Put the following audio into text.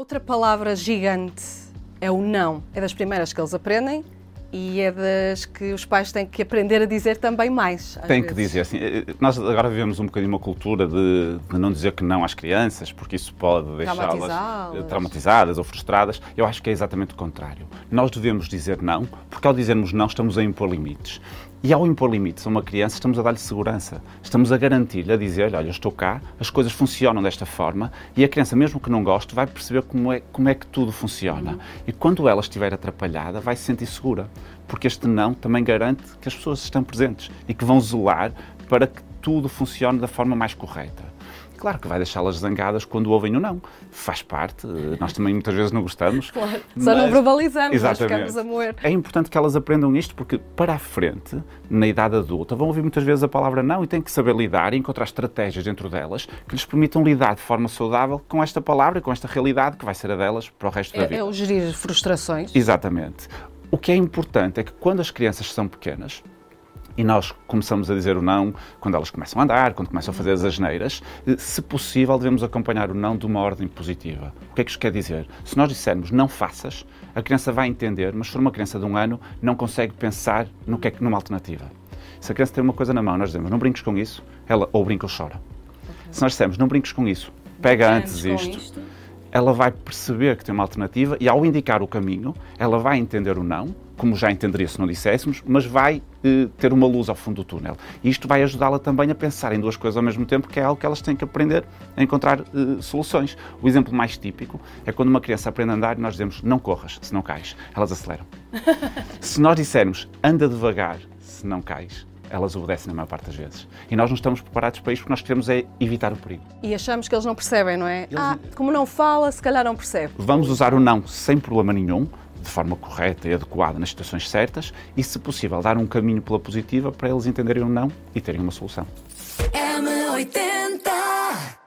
Outra palavra gigante é o não. É das primeiras que eles aprendem e é das que os pais têm que aprender a dizer também mais. Tem que dizer assim. Eh, nós agora vivemos um bocadinho uma cultura de, de não dizer que não às crianças, porque isso pode deixá-las traumatizadas ou frustradas. Eu acho que é exatamente o contrário. Nós devemos dizer não, porque ao dizermos não estamos a impor limites. E ao impor limites a uma criança, estamos a dar-lhe segurança. Estamos a garantir-lhe, a dizer-lhe, olha, eu estou cá, as coisas funcionam desta forma, e a criança, mesmo que não goste, vai perceber como é, como é que tudo funciona. Uhum. E quando ela estiver atrapalhada, vai se sentir segura. Porque este não também garante que as pessoas estão presentes e que vão zelar para que tudo funcione da forma mais correta. Claro que vai deixá-las zangadas quando ouvem o não. Faz parte, nós também muitas vezes não gostamos. Claro, só não verbalizamos, exatamente. nós ficamos a moer. É importante que elas aprendam isto porque para a frente, na idade adulta, vão ouvir muitas vezes a palavra não e têm que saber lidar e encontrar estratégias dentro delas que lhes permitam lidar de forma saudável com esta palavra e com esta realidade que vai ser a delas para o resto é, da vida. É o gerir frustrações. Exatamente. O que é importante é que quando as crianças são pequenas, e nós começamos a dizer o não quando elas começam a andar, quando começam a fazer as asneiras. Se possível, devemos acompanhar o não de uma ordem positiva. O que é que isto quer dizer? Se nós dissermos não faças, a criança vai entender, mas se for uma criança de um ano, não consegue pensar no que é numa alternativa. Se a criança tem uma coisa na mão, nós dizemos não brinques com isso, ela ou brinca ou chora. Okay. Se nós dissermos não brinques com isso, pega antes isto, isto, ela vai perceber que tem uma alternativa e ao indicar o caminho, ela vai entender o não como já entenderia se não disséssemos, mas vai eh, ter uma luz ao fundo do túnel. E isto vai ajudá-la também a pensar em duas coisas ao mesmo tempo, que é algo que elas têm que aprender a encontrar eh, soluções. O exemplo mais típico é quando uma criança aprende a andar e nós dizemos não corras, se não cais. Elas aceleram. se nós dissermos anda devagar, se não cais, elas obedecem na maior parte das vezes. E nós não estamos preparados para isto porque nós queremos é evitar o perigo. E achamos que eles não percebem, não é? Eles... Ah, como não fala, se calhar não percebe. Vamos usar o não sem problema nenhum, de forma correta e adequada nas situações certas e, se possível, dar um caminho pela positiva para eles entenderem o não e terem uma solução. M80